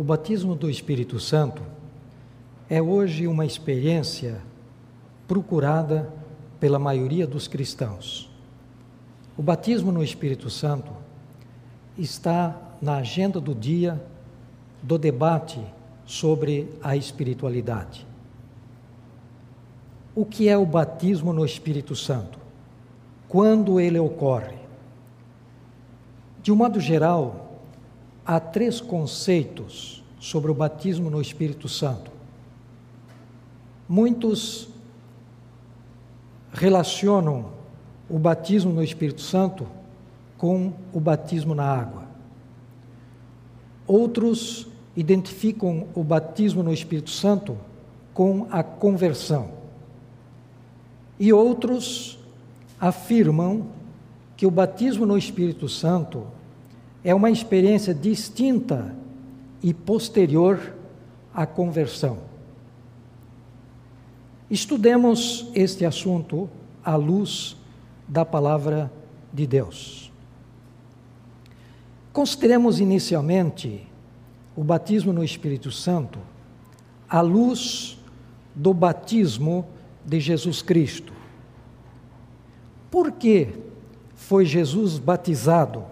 O batismo do Espírito Santo é hoje uma experiência procurada pela maioria dos cristãos. O batismo no Espírito Santo está na agenda do dia do debate sobre a espiritualidade. O que é o batismo no Espírito Santo? Quando ele ocorre? De um modo geral, há três conceitos sobre o batismo no Espírito Santo. Muitos relacionam o batismo no Espírito Santo com o batismo na água. Outros identificam o batismo no Espírito Santo com a conversão. E outros afirmam que o batismo no Espírito Santo é uma experiência distinta e posterior à conversão. Estudemos este assunto à luz da palavra de Deus. Consideremos inicialmente o batismo no Espírito Santo à luz do batismo de Jesus Cristo. Por que foi Jesus batizado?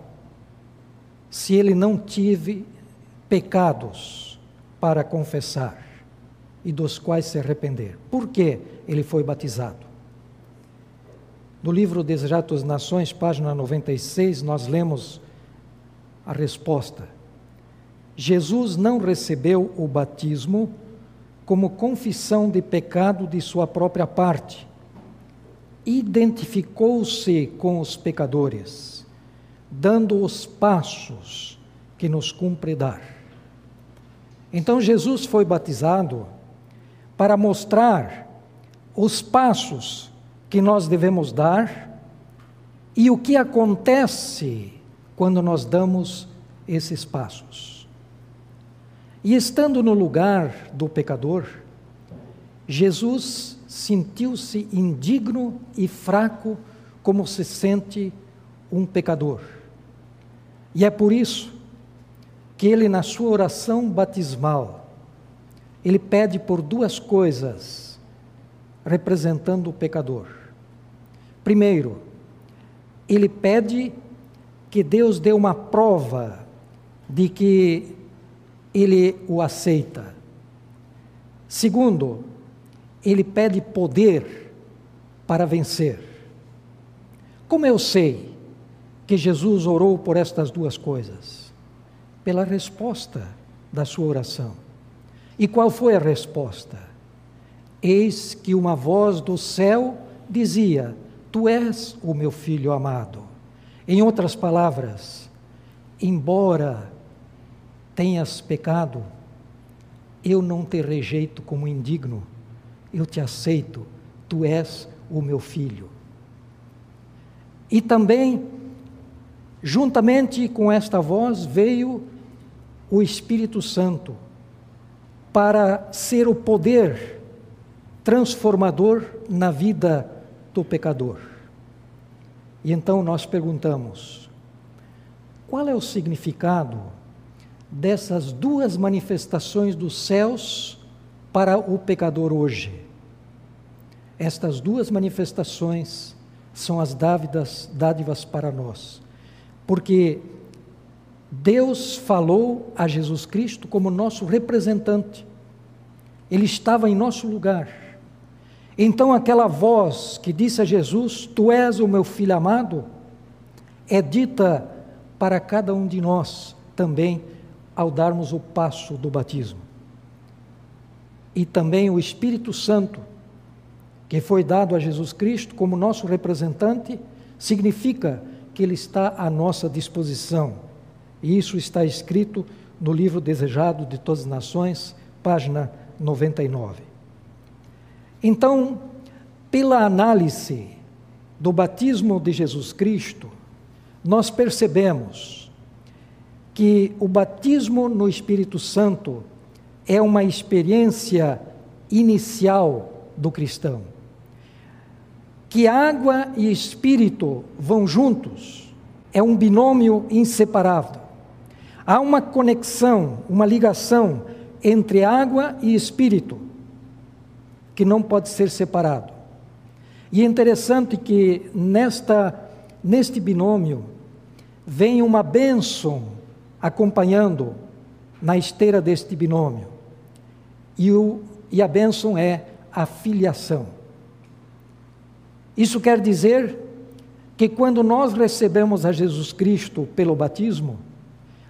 se ele não tive pecados para confessar e dos quais se arrepender. Por que ele foi batizado? No livro Desejado das Nações, página 96, nós lemos a resposta. Jesus não recebeu o batismo como confissão de pecado de sua própria parte. Identificou-se com os pecadores dando os passos que nos cumpre dar. Então Jesus foi batizado para mostrar os passos que nós devemos dar e o que acontece quando nós damos esses passos. E estando no lugar do pecador, Jesus sentiu-se indigno e fraco como se sente um pecador. E é por isso que ele, na sua oração batismal, ele pede por duas coisas, representando o pecador. Primeiro, ele pede que Deus dê uma prova de que ele o aceita. Segundo, ele pede poder para vencer. Como eu sei que Jesus orou por estas duas coisas? Pela resposta da sua oração. E qual foi a resposta? Eis que uma voz do céu dizia: Tu és o meu filho amado. Em outras palavras, embora tenhas pecado, eu não te rejeito como indigno, eu te aceito, tu és o meu filho. E também Juntamente com esta voz veio o Espírito Santo para ser o poder transformador na vida do pecador. E então nós perguntamos: qual é o significado dessas duas manifestações dos céus para o pecador hoje? Estas duas manifestações são as dádivas, dádivas para nós porque Deus falou a Jesus Cristo como nosso representante. Ele estava em nosso lugar. Então, aquela voz que disse a Jesus: Tu és o meu filho amado, é dita para cada um de nós também ao darmos o passo do batismo. E também o Espírito Santo, que foi dado a Jesus Cristo como nosso representante, significa que Ele está à nossa disposição. E isso está escrito no livro Desejado de Todas as Nações, página 99. Então, pela análise do batismo de Jesus Cristo, nós percebemos que o batismo no Espírito Santo é uma experiência inicial do cristão. Que água e espírito vão juntos é um binômio inseparável. Há uma conexão, uma ligação entre água e espírito que não pode ser separado. E é interessante que nesta, neste binômio vem uma bênção acompanhando na esteira deste binômio. E, o, e a bênção é a filiação. Isso quer dizer que quando nós recebemos a Jesus Cristo pelo batismo,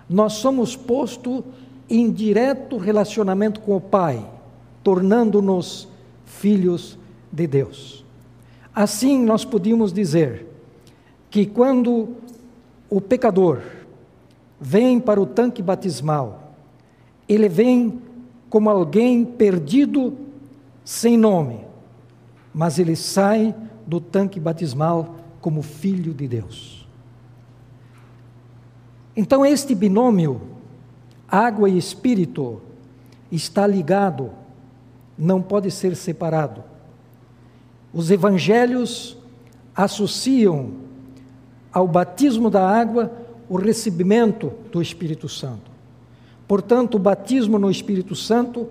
nós somos postos em direto relacionamento com o Pai, tornando-nos filhos de Deus. Assim, nós podíamos dizer que quando o pecador vem para o tanque batismal, ele vem como alguém perdido, sem nome, mas ele sai do tanque batismal como filho de Deus. Então, este binômio, água e espírito, está ligado, não pode ser separado. Os evangelhos associam ao batismo da água o recebimento do Espírito Santo. Portanto, o batismo no Espírito Santo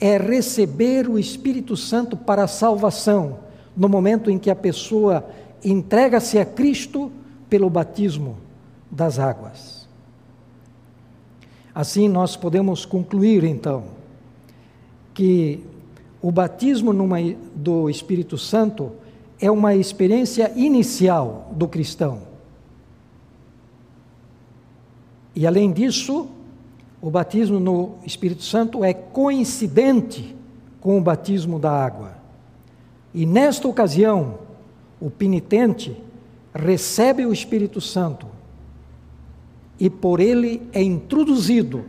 é receber o Espírito Santo para a salvação, no momento em que a pessoa entrega-se a Cristo pelo batismo das águas. Assim, nós podemos concluir, então, que o batismo numa, do Espírito Santo é uma experiência inicial do cristão. E além disso, o batismo no Espírito Santo é coincidente com o batismo da água. E nesta ocasião, o penitente recebe o Espírito Santo e por ele é introduzido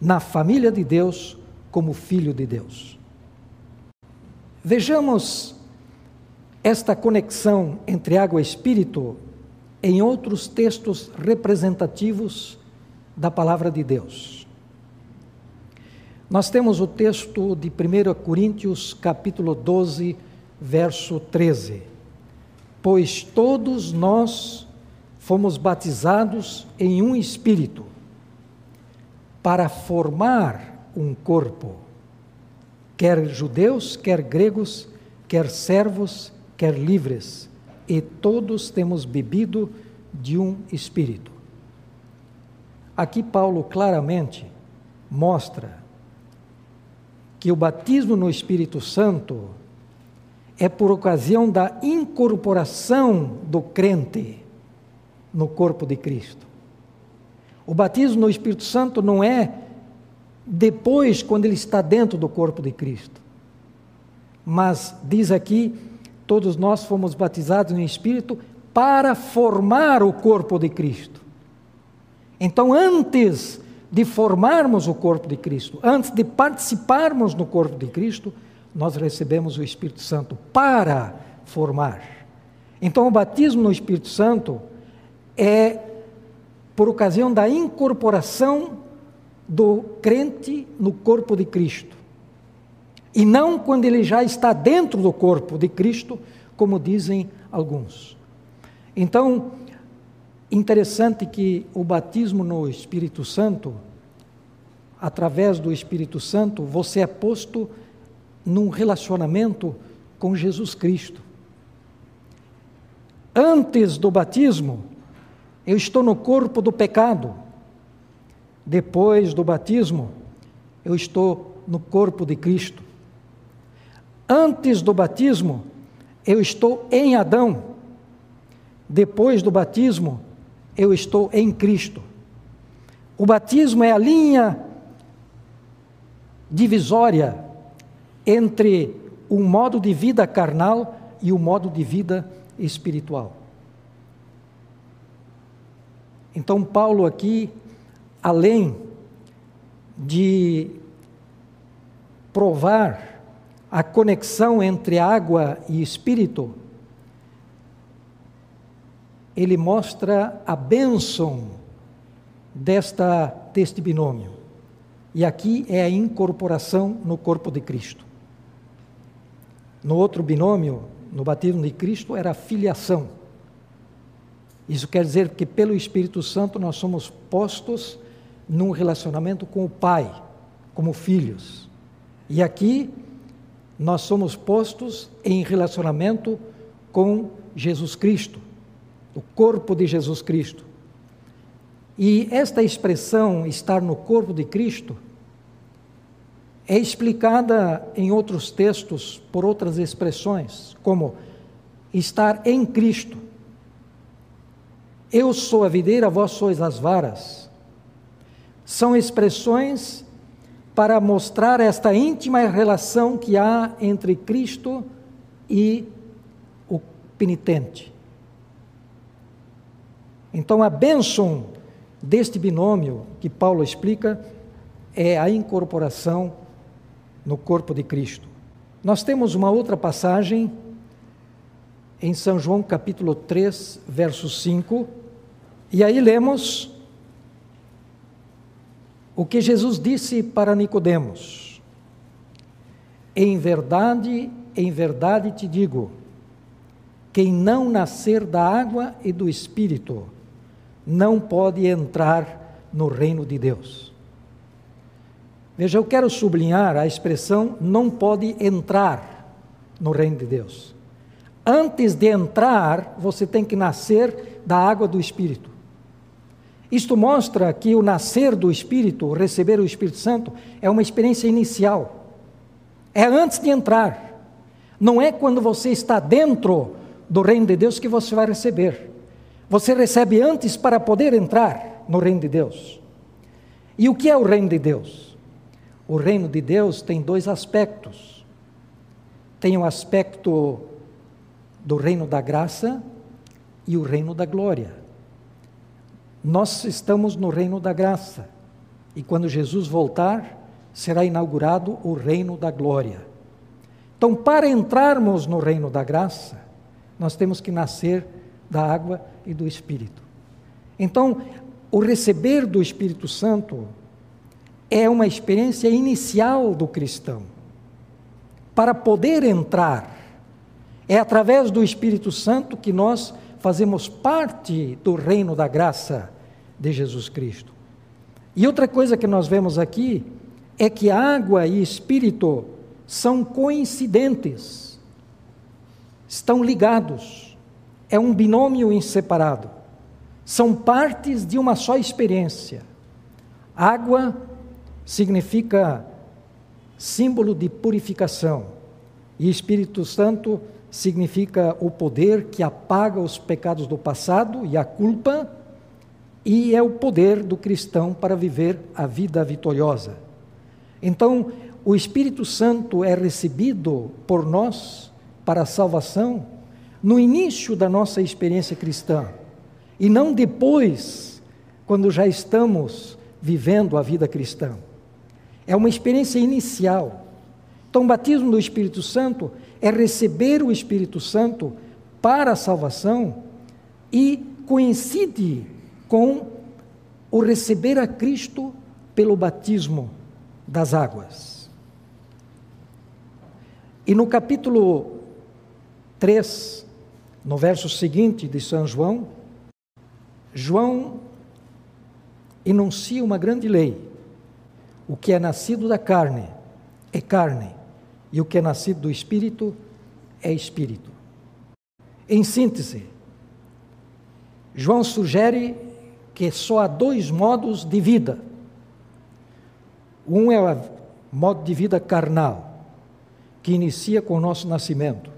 na família de Deus como filho de Deus. Vejamos esta conexão entre água e espírito em outros textos representativos da palavra de Deus. Nós temos o texto de 1 Coríntios, capítulo 12, verso 13. Pois todos nós fomos batizados em um espírito para formar um corpo quer judeus, quer gregos, quer servos, quer livres, e todos temos bebido de um espírito. Aqui Paulo claramente mostra que o batismo no Espírito Santo é por ocasião da incorporação do crente no corpo de Cristo. O batismo no Espírito Santo não é depois, quando ele está dentro do corpo de Cristo. Mas diz aqui: todos nós fomos batizados no Espírito para formar o corpo de Cristo. Então, antes de formarmos o corpo de Cristo, antes de participarmos no corpo de Cristo, nós recebemos o Espírito Santo para formar. Então, o batismo no Espírito Santo é por ocasião da incorporação do crente no corpo de Cristo. E não quando ele já está dentro do corpo de Cristo, como dizem alguns. Então, interessante que o batismo no Espírito Santo, através do Espírito Santo, você é posto num relacionamento com Jesus Cristo. Antes do batismo, eu estou no corpo do pecado depois do batismo, eu estou no corpo de Cristo. Antes do batismo, eu estou em Adão. Depois do batismo, eu estou em Cristo. O batismo é a linha divisória entre o modo de vida carnal e o modo de vida espiritual. Então, Paulo aqui além de provar a conexão entre água e espírito, ele mostra a bênção desta, deste binômio. E aqui é a incorporação no corpo de Cristo. No outro binômio, no batismo de Cristo, era a filiação. Isso quer dizer que pelo Espírito Santo nós somos postos num relacionamento com o Pai, como filhos. E aqui nós somos postos em relacionamento com Jesus Cristo, o corpo de Jesus Cristo. E esta expressão, estar no corpo de Cristo, é explicada em outros textos por outras expressões, como estar em Cristo. Eu sou a videira, vós sois as varas. São expressões para mostrar esta íntima relação que há entre Cristo e o penitente. Então, a bênção deste binômio que Paulo explica é a incorporação no corpo de Cristo. Nós temos uma outra passagem em São João capítulo 3, verso 5, e aí lemos o que Jesus disse para Nicodemos: Em verdade, em verdade te digo, quem não nascer da água e do espírito não pode entrar no reino de Deus. Veja, eu quero sublinhar a expressão não pode entrar no reino de Deus. Antes de entrar, você tem que nascer da água do Espírito. Isto mostra que o nascer do Espírito, receber o Espírito Santo, é uma experiência inicial. É antes de entrar. Não é quando você está dentro do reino de Deus que você vai receber. Você recebe antes para poder entrar no reino de Deus. E o que é o reino de Deus? O reino de Deus tem dois aspectos. Tem o aspecto do reino da graça e o reino da glória. Nós estamos no reino da graça. E quando Jesus voltar, será inaugurado o reino da glória. Então, para entrarmos no reino da graça, nós temos que nascer da água e do Espírito. Então, o receber do Espírito Santo é uma experiência inicial do cristão. Para poder entrar, é através do Espírito Santo que nós fazemos parte do reino da graça de Jesus Cristo. E outra coisa que nós vemos aqui é que água e espírito são coincidentes, estão ligados, é um binômio inseparável, são partes de uma só experiência. Água significa símbolo de purificação, e Espírito Santo significa o poder que apaga os pecados do passado e a culpa, e é o poder do cristão para viver a vida vitoriosa. Então, o Espírito Santo é recebido por nós para a salvação no início da nossa experiência cristã, e não depois, quando já estamos vivendo a vida cristã. É uma experiência inicial. Então, o batismo do Espírito Santo é receber o Espírito Santo para a salvação e coincide com o receber a Cristo pelo batismo das águas. E no capítulo 3, no verso seguinte de São João, João enuncia uma grande lei o que é nascido da carne é carne, e o que é nascido do espírito é espírito. Em síntese, João sugere que só há dois modos de vida. Um é o modo de vida carnal, que inicia com o nosso nascimento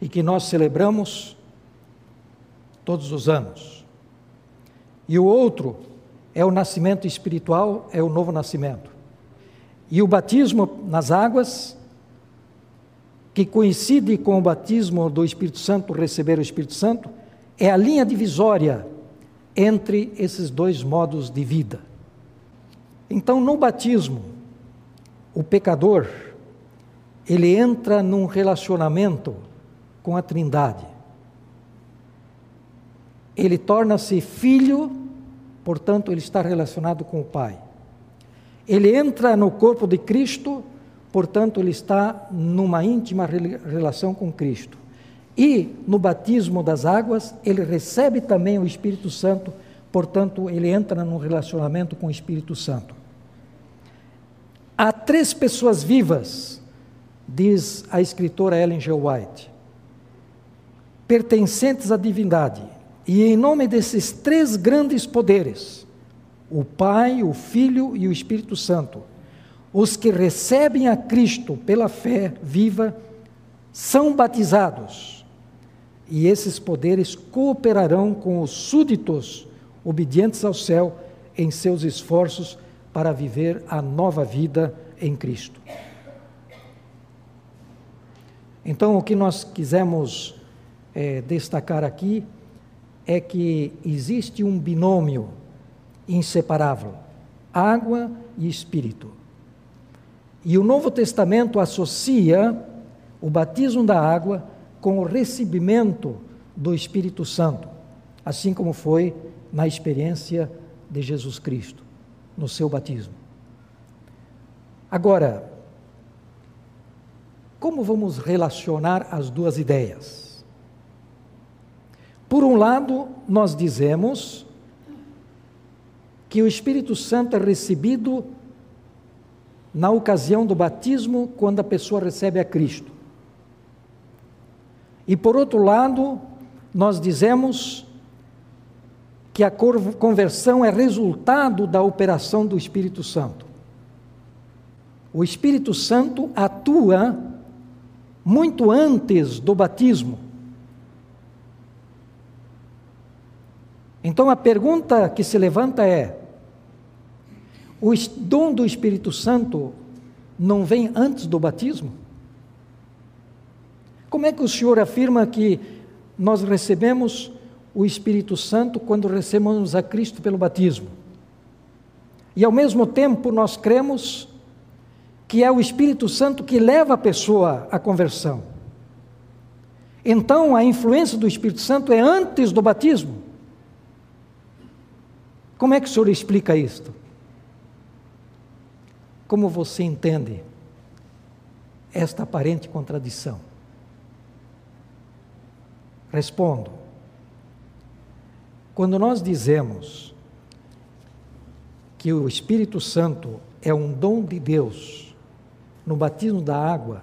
e que nós celebramos todos os anos. E o outro é o nascimento espiritual, é o novo nascimento. E o batismo nas águas, que coincide com o batismo do Espírito Santo, receber o Espírito Santo, é a linha divisória entre esses dois modos de vida. Então, no batismo, o pecador ele entra num relacionamento com a Trindade. Ele torna-se filho, portanto, ele está relacionado com o Pai. Ele entra no corpo de Cristo, portanto, ele está numa íntima relação com Cristo. E no batismo das águas, ele recebe também o Espírito Santo, portanto, ele entra num relacionamento com o Espírito Santo. Há três pessoas vivas, diz a escritora Ellen G. White, pertencentes à divindade, e em nome desses três grandes poderes, o Pai, o Filho e o Espírito Santo, os que recebem a Cristo pela fé viva, são batizados e esses poderes cooperarão com os súditos obedientes ao céu em seus esforços para viver a nova vida em Cristo. Então, o que nós quisemos é, destacar aqui é que existe um binômio inseparável: água e espírito. E o Novo Testamento associa o batismo da água com o recebimento do Espírito Santo, assim como foi na experiência de Jesus Cristo, no seu batismo. Agora, como vamos relacionar as duas ideias? Por um lado, nós dizemos que o Espírito Santo é recebido na ocasião do batismo, quando a pessoa recebe a Cristo. E por outro lado, nós dizemos que a conversão é resultado da operação do Espírito Santo. O Espírito Santo atua muito antes do batismo. Então a pergunta que se levanta é: o dom do Espírito Santo não vem antes do batismo? Como é que o Senhor afirma que nós recebemos o Espírito Santo quando recebemos a Cristo pelo batismo? E ao mesmo tempo nós cremos que é o Espírito Santo que leva a pessoa à conversão. Então a influência do Espírito Santo é antes do batismo. Como é que o senhor explica isto? Como você entende esta aparente contradição? Respondo. Quando nós dizemos que o Espírito Santo é um dom de Deus no batismo da água,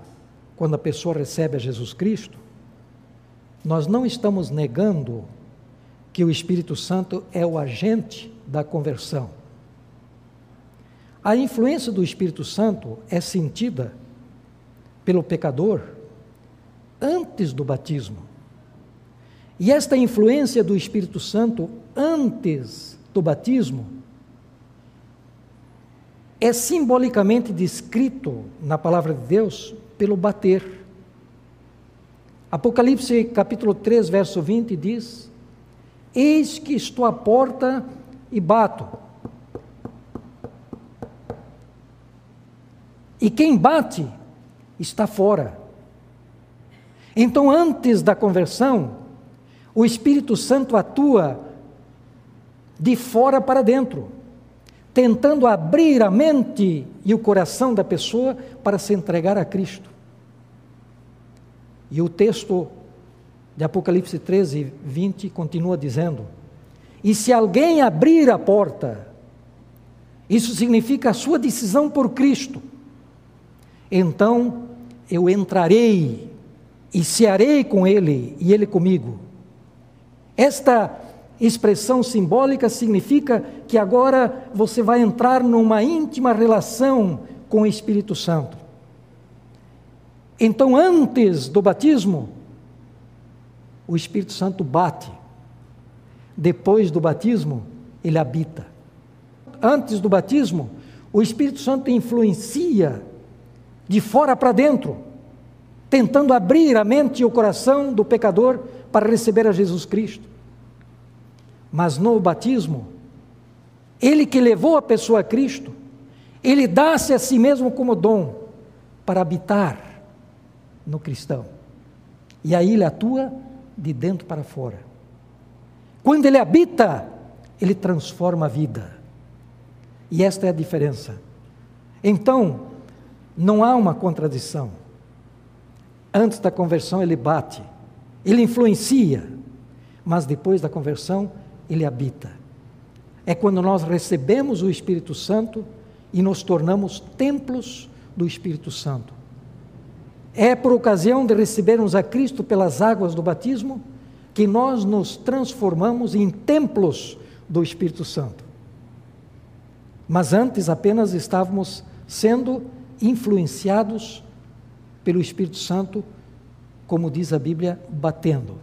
quando a pessoa recebe a Jesus Cristo, nós não estamos negando que o Espírito Santo é o agente da conversão. A influência do Espírito Santo é sentida pelo pecador antes do batismo. E esta influência do Espírito Santo antes do batismo é simbolicamente descrito na palavra de Deus pelo bater. Apocalipse capítulo 3, verso 20 diz: Eis que estou à porta e bato. E quem bate está fora. Então, antes da conversão, o Espírito Santo atua de fora para dentro, tentando abrir a mente e o coração da pessoa para se entregar a Cristo. E o texto de Apocalipse 13, 20 continua dizendo: E se alguém abrir a porta, isso significa a sua decisão por Cristo, então eu entrarei e cearei com ele e ele comigo esta expressão simbólica significa que agora você vai entrar numa íntima relação com o Espírito Santo. Então, antes do batismo, o Espírito Santo bate. Depois do batismo, ele habita. Antes do batismo, o Espírito Santo influencia de fora para dentro, tentando abrir a mente e o coração do pecador para receber a Jesus Cristo. Mas no batismo, ele que levou a pessoa a Cristo, ele dá-se a si mesmo como dom para habitar no cristão. E aí ele atua de dentro para fora. Quando ele habita, ele transforma a vida. E esta é a diferença. Então, não há uma contradição. Antes da conversão, ele bate, ele influencia, mas depois da conversão, ele habita. É quando nós recebemos o Espírito Santo e nos tornamos templos do Espírito Santo. É por ocasião de recebermos a Cristo pelas águas do batismo que nós nos transformamos em templos do Espírito Santo. Mas antes apenas estávamos sendo influenciados pelo Espírito Santo, como diz a Bíblia, batendo.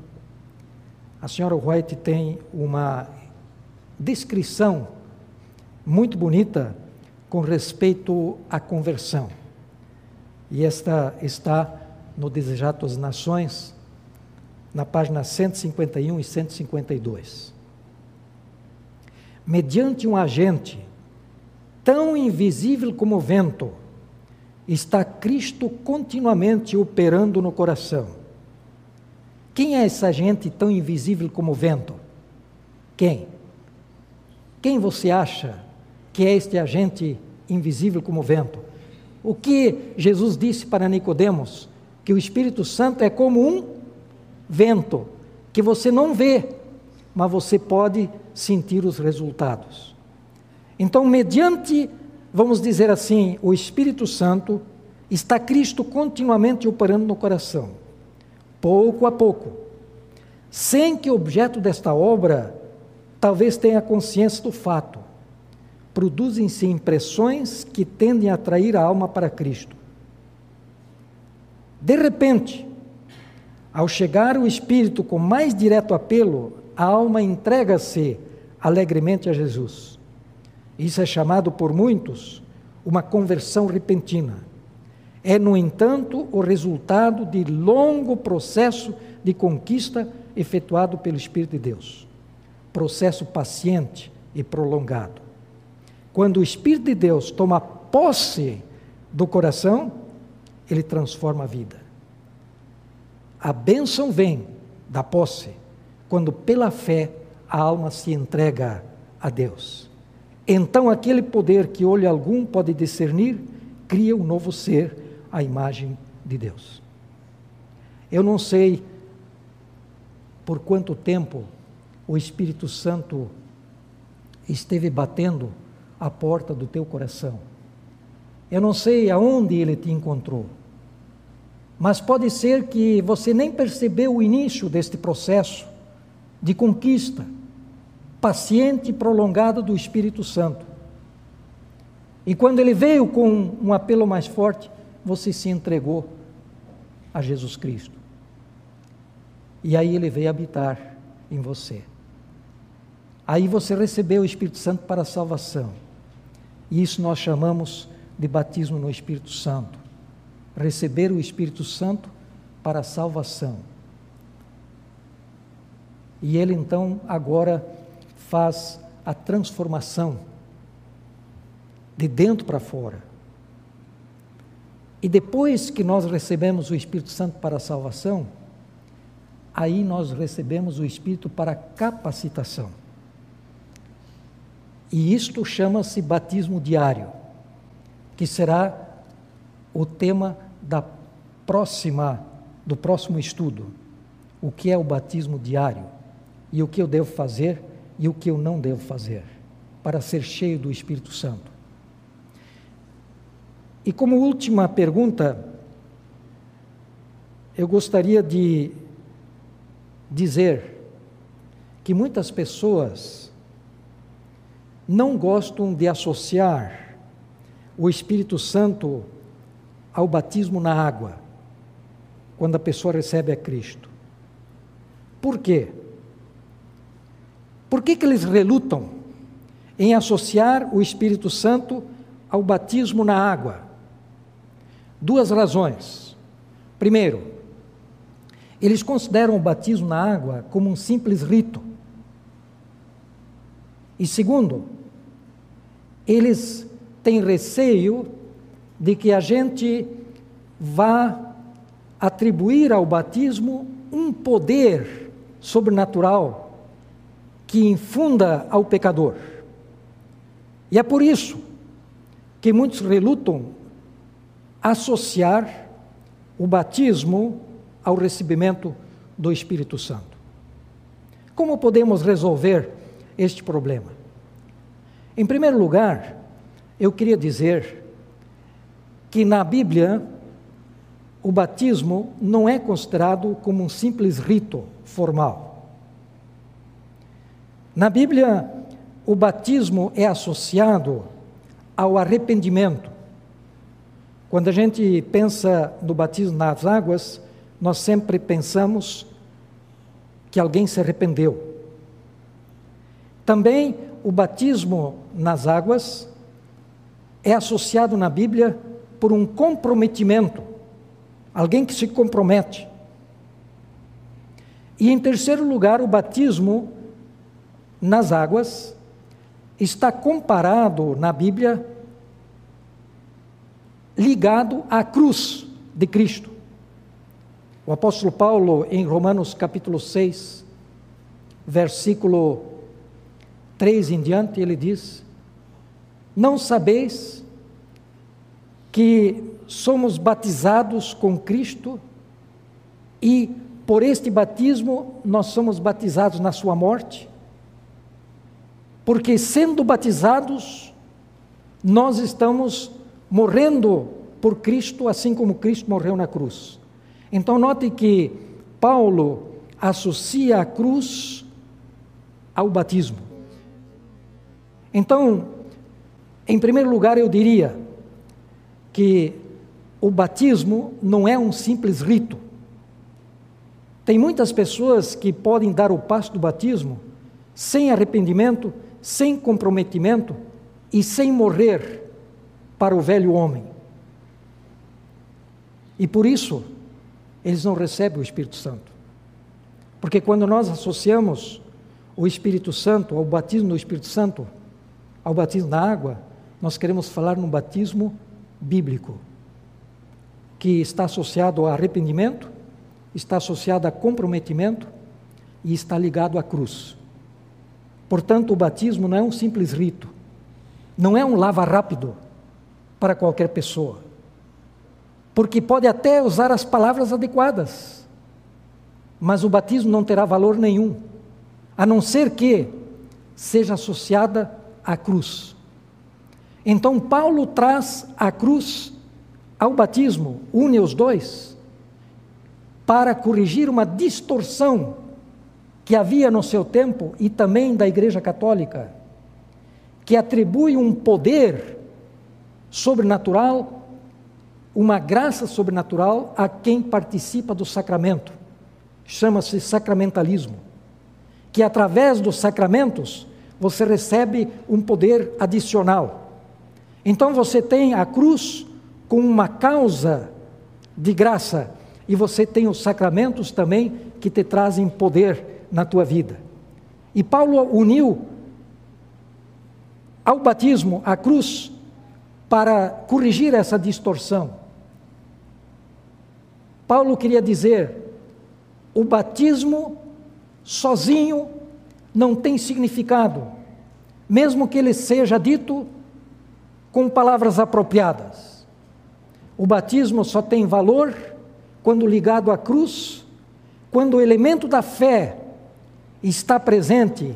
A senhora White tem uma descrição muito bonita com respeito à conversão. E esta está no Desejato das Nações, na página 151 e 152. Mediante um agente tão invisível como o vento, está Cristo continuamente operando no coração. Quem é essa gente tão invisível como o vento? Quem? Quem você acha que é este agente invisível como o vento? O que Jesus disse para Nicodemos? Que o Espírito Santo é como um vento que você não vê, mas você pode sentir os resultados. Então, mediante vamos dizer assim, o Espírito Santo está Cristo continuamente operando no coração, pouco a pouco, sem que o objeto desta obra talvez tenha consciência do fato. Produzem-se impressões que tendem a atrair a alma para Cristo. De repente, ao chegar o Espírito com mais direto apelo, a alma entrega-se alegremente a Jesus. Isso é chamado por muitos uma conversão repentina. É, no entanto, o resultado de longo processo de conquista efetuado pelo Espírito de Deus. Processo paciente e prolongado. Quando o Espírito de Deus toma posse do coração, ele transforma a vida. A bênção vem da posse, quando pela fé a alma se entrega a Deus. Então, aquele poder que olho algum pode discernir, cria um novo ser, à imagem de Deus. Eu não sei por quanto tempo o Espírito Santo esteve batendo a porta do teu coração. Eu não sei aonde ele te encontrou. Mas pode ser que você nem percebeu o início deste processo de conquista paciente e prolongado do Espírito Santo. E quando ele veio com um apelo mais forte, você se entregou a Jesus Cristo. E aí ele veio habitar em você. Aí você recebeu o Espírito Santo para a salvação. E isso nós chamamos de batismo no Espírito Santo. Receber o Espírito Santo para a salvação. E ele então agora faz a transformação de dentro para fora. E depois que nós recebemos o Espírito Santo para a salvação, aí nós recebemos o Espírito para capacitação. E isto chama-se batismo diário, que será o tema da próxima do próximo estudo. O que é o batismo diário e o que eu devo fazer e o que eu não devo fazer para ser cheio do Espírito Santo. E como última pergunta, eu gostaria de dizer que muitas pessoas não gostam de associar o Espírito Santo ao batismo na água, quando a pessoa recebe a Cristo. Por quê? Por que, que eles relutam em associar o Espírito Santo ao batismo na água? Duas razões. Primeiro, eles consideram o batismo na água como um simples rito. E segundo, eles têm receio de que a gente vá atribuir ao batismo um poder sobrenatural que infunda ao pecador. E é por isso que muitos relutam associar o batismo ao recebimento do Espírito Santo. Como podemos resolver este problema? Em primeiro lugar, eu queria dizer que na Bíblia o batismo não é considerado como um simples rito formal. Na Bíblia, o batismo é associado ao arrependimento. Quando a gente pensa no batismo nas águas, nós sempre pensamos que alguém se arrependeu. Também o batismo nas águas é associado na Bíblia por um comprometimento alguém que se compromete. E em terceiro lugar, o batismo nas águas está comparado na Bíblia ligado à cruz de Cristo. O apóstolo Paulo, em Romanos capítulo 6, versículo 3 em diante, ele diz: Não sabeis que somos batizados com Cristo e por este batismo nós somos batizados na sua morte, porque sendo batizados, nós estamos morrendo por Cristo, assim como Cristo morreu na cruz. Então, note que Paulo associa a cruz ao batismo. Então, em primeiro lugar, eu diria que o batismo não é um simples rito. Tem muitas pessoas que podem dar o passo do batismo sem arrependimento, sem comprometimento e sem morrer para o velho homem. E por isso, eles não recebem o Espírito Santo. Porque quando nós associamos o Espírito Santo ao batismo do Espírito Santo, ao batismo na água, nós queremos falar no batismo bíblico que está associado a arrependimento, está associado a comprometimento e está ligado à cruz. Portanto, o batismo não é um simples rito, não é um lava rápido para qualquer pessoa, porque pode até usar as palavras adequadas, mas o batismo não terá valor nenhum, a não ser que seja associada à cruz. Então, Paulo traz a cruz ao batismo, une os dois, para corrigir uma distorção que havia no seu tempo e também da Igreja Católica, que atribui um poder sobrenatural, uma graça sobrenatural a quem participa do sacramento. Chama-se sacramentalismo. Que através dos sacramentos você recebe um poder adicional. Então você tem a cruz com uma causa de graça e você tem os sacramentos também que te trazem poder na tua vida. E Paulo uniu ao batismo a cruz para corrigir essa distorção. Paulo queria dizer: o batismo sozinho não tem significado, mesmo que ele seja dito com palavras apropriadas. O batismo só tem valor quando ligado à cruz, quando o elemento da fé está presente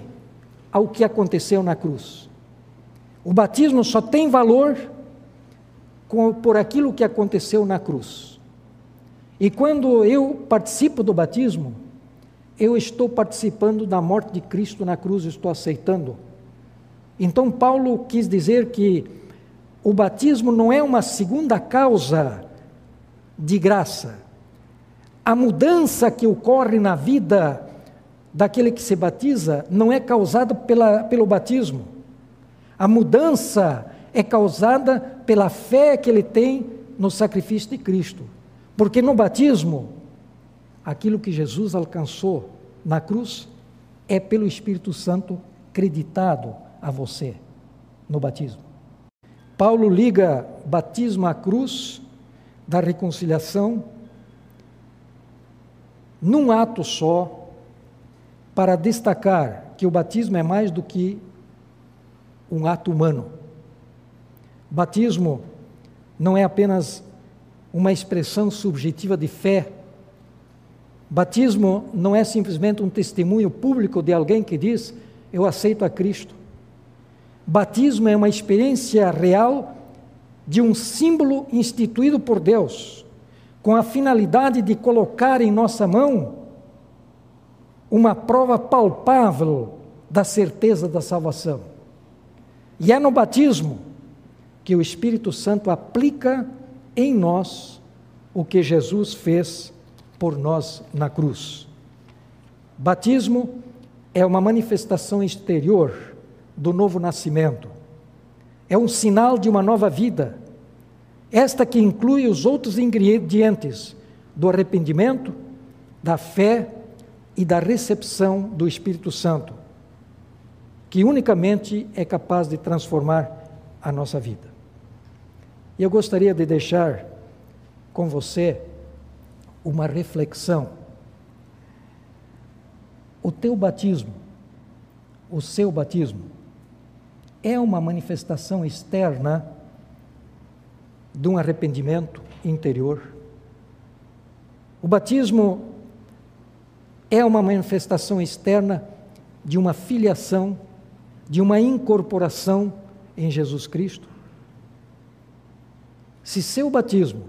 ao que aconteceu na cruz. O batismo só tem valor por aquilo que aconteceu na cruz. E quando eu participo do batismo, eu estou participando da morte de Cristo na cruz, estou aceitando. Então, Paulo quis dizer que o batismo não é uma segunda causa de graça. A mudança que ocorre na vida daquele que se batiza não é causada pela, pelo batismo. A mudança é causada pela fé que ele tem no sacrifício de Cristo. Porque no batismo, aquilo que Jesus alcançou na cruz é pelo Espírito Santo creditado a você no batismo. Paulo liga batismo à cruz da reconciliação num ato só, para destacar que o batismo é mais do que um ato humano. Batismo não é apenas uma expressão subjetiva de fé. Batismo não é simplesmente um testemunho público de alguém que diz: Eu aceito a Cristo. Batismo é uma experiência real de um símbolo instituído por Deus, com a finalidade de colocar em nossa mão uma prova palpável da certeza da salvação. E é no batismo que o Espírito Santo aplica em nós o que Jesus fez por nós na cruz. Batismo é uma manifestação exterior do novo nascimento. É um sinal de uma nova vida. Esta que inclui os outros ingredientes do arrependimento, da fé e da recepção do Espírito Santo, que unicamente é capaz de transformar a nossa vida. E eu gostaria de deixar com você uma reflexão. O teu batismo, o seu batismo, é uma manifestação externa de um arrependimento interior. O batismo é uma manifestação externa de uma filiação, de uma incorporação em Jesus Cristo. Se seu batismo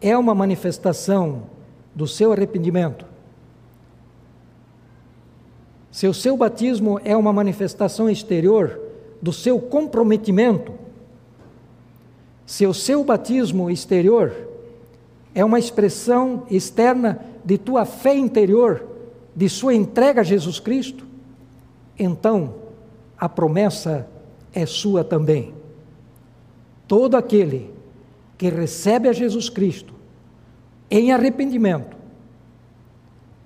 é uma manifestação do seu arrependimento, se o seu batismo é uma manifestação exterior do seu comprometimento, se o seu batismo exterior é uma expressão externa de tua fé interior, de sua entrega a Jesus Cristo, então a promessa é sua também. Todo aquele que recebe a Jesus Cristo em arrependimento,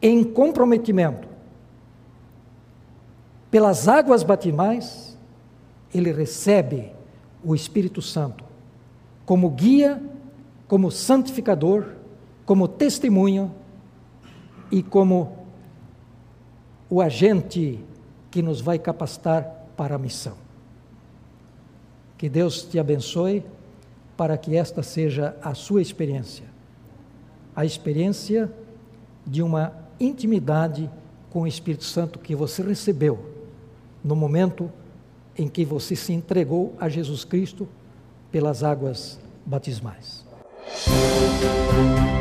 em comprometimento, pelas águas batimais, ele recebe o Espírito Santo como guia, como santificador, como testemunho e como o agente que nos vai capacitar para a missão. Que Deus te abençoe para que esta seja a sua experiência. A experiência de uma intimidade com o Espírito Santo que você recebeu no momento em que você se entregou a Jesus Cristo pelas águas batismais. Thank you.